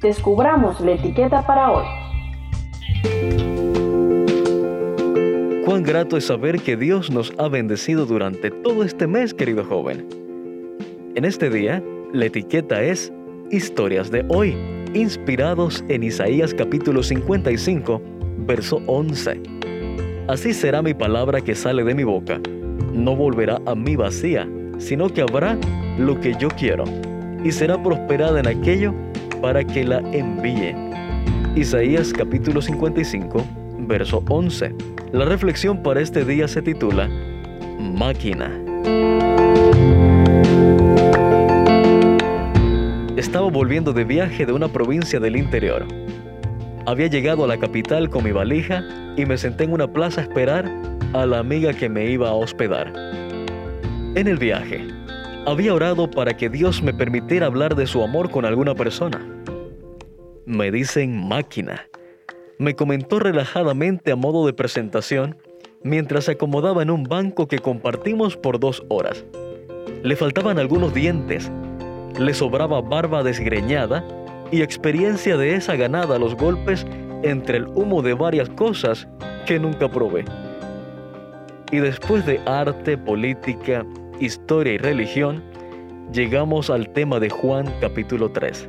descubramos la etiqueta para hoy. Cuán grato es saber que Dios nos ha bendecido durante todo este mes, querido joven. En este día, la etiqueta es Historias de hoy, inspirados en Isaías capítulo 55, verso 11. Así será mi palabra que sale de mi boca. No volverá a mí vacía, sino que habrá lo que yo quiero, y será prosperada en aquello para que la envíe. Isaías capítulo 55, verso 11. La reflexión para este día se titula Máquina. Estaba volviendo de viaje de una provincia del interior. Había llegado a la capital con mi valija y me senté en una plaza a esperar a la amiga que me iba a hospedar. En el viaje, había orado para que Dios me permitiera hablar de su amor con alguna persona. Me dicen máquina me comentó relajadamente a modo de presentación mientras se acomodaba en un banco que compartimos por dos horas. Le faltaban algunos dientes, le sobraba barba desgreñada y experiencia de esa ganada a los golpes entre el humo de varias cosas que nunca probé. Y después de arte, política, historia y religión, llegamos al tema de Juan capítulo 3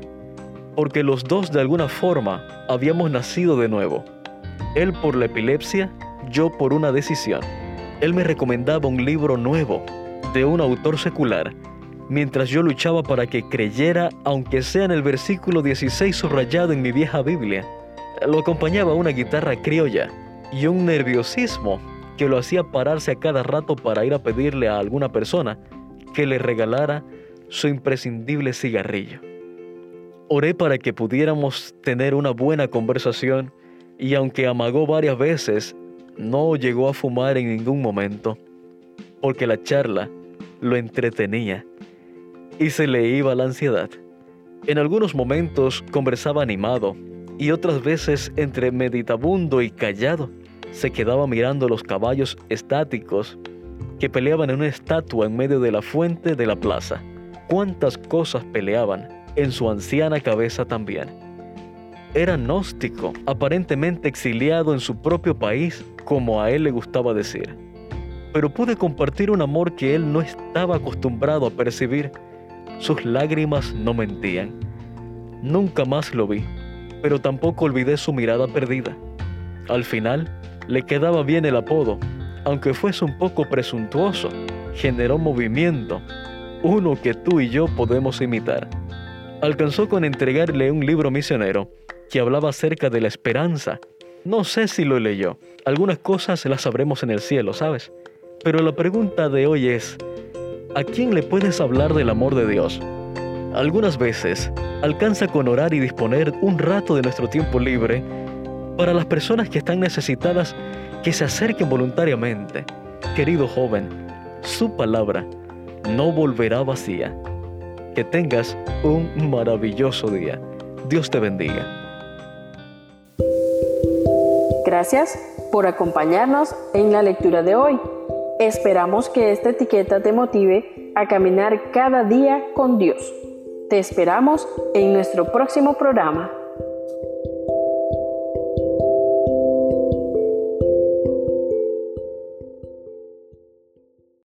porque los dos de alguna forma habíamos nacido de nuevo. Él por la epilepsia, yo por una decisión. Él me recomendaba un libro nuevo, de un autor secular, mientras yo luchaba para que creyera, aunque sea en el versículo 16 subrayado en mi vieja Biblia. Lo acompañaba una guitarra criolla y un nerviosismo que lo hacía pararse a cada rato para ir a pedirle a alguna persona que le regalara su imprescindible cigarrillo. Oré para que pudiéramos tener una buena conversación y aunque amagó varias veces, no llegó a fumar en ningún momento, porque la charla lo entretenía y se le iba la ansiedad. En algunos momentos conversaba animado y otras veces entre meditabundo y callado se quedaba mirando los caballos estáticos que peleaban en una estatua en medio de la fuente de la plaza. ¿Cuántas cosas peleaban? en su anciana cabeza también. Era gnóstico, aparentemente exiliado en su propio país, como a él le gustaba decir. Pero pude compartir un amor que él no estaba acostumbrado a percibir. Sus lágrimas no mentían. Nunca más lo vi, pero tampoco olvidé su mirada perdida. Al final, le quedaba bien el apodo, aunque fuese un poco presuntuoso, generó movimiento, uno que tú y yo podemos imitar alcanzó con entregarle un libro misionero que hablaba acerca de la esperanza. No sé si lo leyó. Algunas cosas las sabremos en el cielo, ¿sabes? Pero la pregunta de hoy es, ¿a quién le puedes hablar del amor de Dios? Algunas veces alcanza con orar y disponer un rato de nuestro tiempo libre para las personas que están necesitadas que se acerquen voluntariamente. Querido joven, su palabra no volverá vacía. Que tengas un maravilloso día. Dios te bendiga. Gracias por acompañarnos en la lectura de hoy. Esperamos que esta etiqueta te motive a caminar cada día con Dios. Te esperamos en nuestro próximo programa.